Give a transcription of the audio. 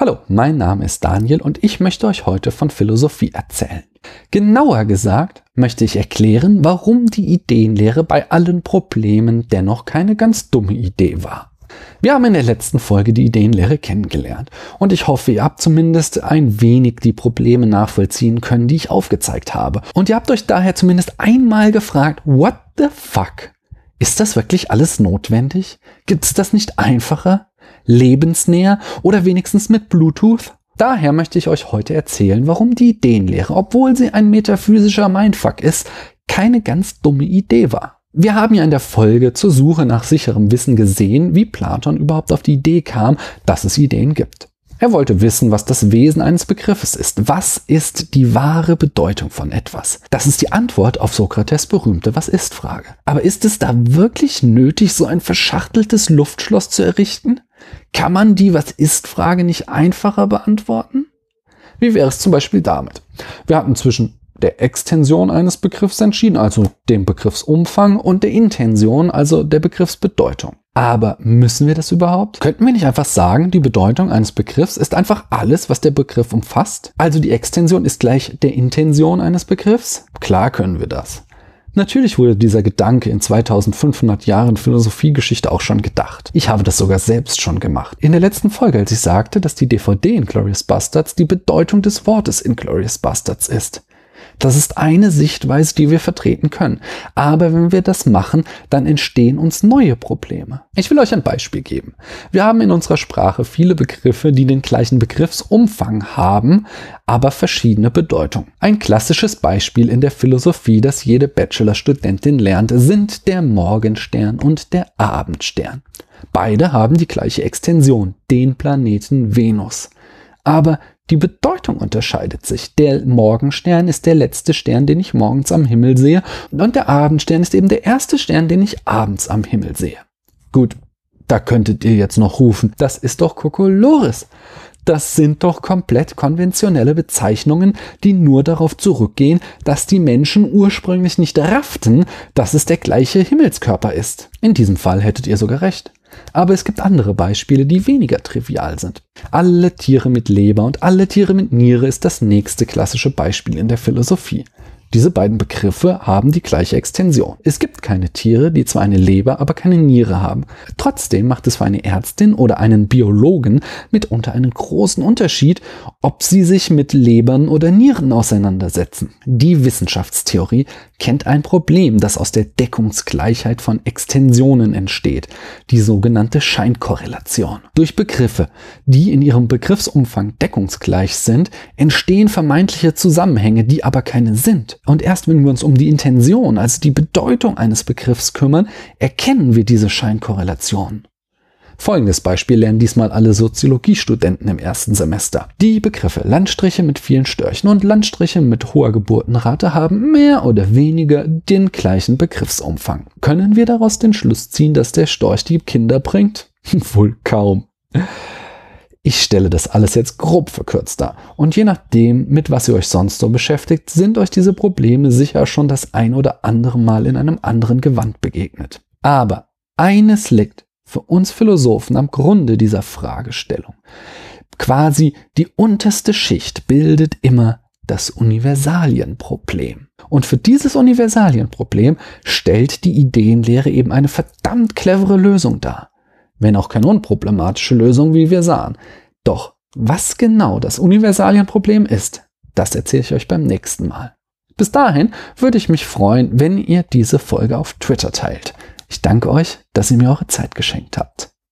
Hallo, mein Name ist Daniel und ich möchte euch heute von Philosophie erzählen. Genauer gesagt möchte ich erklären, warum die Ideenlehre bei allen Problemen dennoch keine ganz dumme Idee war. Wir haben in der letzten Folge die Ideenlehre kennengelernt und ich hoffe, ihr habt zumindest ein wenig die Probleme nachvollziehen können, die ich aufgezeigt habe. Und ihr habt euch daher zumindest einmal gefragt, what the fuck? Ist das wirklich alles notwendig? Gibt es das nicht einfacher? Lebensnäher oder wenigstens mit Bluetooth? Daher möchte ich euch heute erzählen, warum die Ideenlehre, obwohl sie ein metaphysischer Mindfuck ist, keine ganz dumme Idee war. Wir haben ja in der Folge zur Suche nach sicherem Wissen gesehen, wie Platon überhaupt auf die Idee kam, dass es Ideen gibt. Er wollte wissen, was das Wesen eines Begriffes ist. Was ist die wahre Bedeutung von etwas? Das ist die Antwort auf Sokrates berühmte Was ist Frage. Aber ist es da wirklich nötig, so ein verschachteltes Luftschloss zu errichten? Kann man die Was ist Frage nicht einfacher beantworten? Wie wäre es zum Beispiel damit? Wir hatten zwischen der Extension eines Begriffs entschieden, also dem Begriffsumfang, und der Intention, also der Begriffsbedeutung. Aber müssen wir das überhaupt? Könnten wir nicht einfach sagen, die Bedeutung eines Begriffs ist einfach alles, was der Begriff umfasst? Also die Extension ist gleich der Intention eines Begriffs? Klar können wir das. Natürlich wurde dieser Gedanke in 2500 Jahren Philosophiegeschichte auch schon gedacht. Ich habe das sogar selbst schon gemacht. In der letzten Folge, als ich sagte, dass die DVD in Glorious Bastards die Bedeutung des Wortes in Glorious Bastards ist. Das ist eine Sichtweise, die wir vertreten können. Aber wenn wir das machen, dann entstehen uns neue Probleme. Ich will euch ein Beispiel geben. Wir haben in unserer Sprache viele Begriffe, die den gleichen Begriffsumfang haben, aber verschiedene Bedeutung. Ein klassisches Beispiel in der Philosophie, das jede Bachelorstudentin lernt, sind der Morgenstern und der Abendstern. Beide haben die gleiche Extension, den Planeten Venus. Aber die Bedeutung unterscheidet sich. Der Morgenstern ist der letzte Stern, den ich morgens am Himmel sehe, und der Abendstern ist eben der erste Stern, den ich abends am Himmel sehe. Gut, da könntet ihr jetzt noch rufen, das ist doch Kokolores. Das sind doch komplett konventionelle Bezeichnungen, die nur darauf zurückgehen, dass die Menschen ursprünglich nicht rafften, dass es der gleiche Himmelskörper ist. In diesem Fall hättet ihr sogar recht. Aber es gibt andere Beispiele, die weniger trivial sind. Alle Tiere mit Leber und alle Tiere mit Niere ist das nächste klassische Beispiel in der Philosophie. Diese beiden Begriffe haben die gleiche Extension. Es gibt keine Tiere, die zwar eine Leber, aber keine Niere haben. Trotzdem macht es für eine Ärztin oder einen Biologen mitunter einen großen Unterschied, ob sie sich mit Lebern oder Nieren auseinandersetzen. Die Wissenschaftstheorie kennt ein Problem, das aus der Deckungsgleichheit von Extensionen entsteht, die sogenannte Scheinkorrelation. Durch Begriffe, die in ihrem Begriffsumfang deckungsgleich sind, entstehen vermeintliche Zusammenhänge, die aber keine sind. Und erst wenn wir uns um die Intention, also die Bedeutung eines Begriffs kümmern, erkennen wir diese Scheinkorrelation. Folgendes Beispiel lernen diesmal alle Soziologiestudenten im ersten Semester. Die Begriffe Landstriche mit vielen Störchen und Landstriche mit hoher Geburtenrate haben mehr oder weniger den gleichen Begriffsumfang. Können wir daraus den Schluss ziehen, dass der Storch die Kinder bringt? Wohl kaum. Ich stelle das alles jetzt grob verkürzt dar. Und je nachdem, mit was ihr euch sonst so beschäftigt, sind euch diese Probleme sicher schon das ein oder andere Mal in einem anderen Gewand begegnet. Aber eines liegt für uns Philosophen am Grunde dieser Fragestellung. Quasi die unterste Schicht bildet immer das Universalienproblem. Und für dieses Universalienproblem stellt die Ideenlehre eben eine verdammt clevere Lösung dar wenn auch keine unproblematische Lösung, wie wir sahen. Doch was genau das Universalienproblem ist, das erzähle ich euch beim nächsten Mal. Bis dahin würde ich mich freuen, wenn ihr diese Folge auf Twitter teilt. Ich danke euch, dass ihr mir eure Zeit geschenkt habt.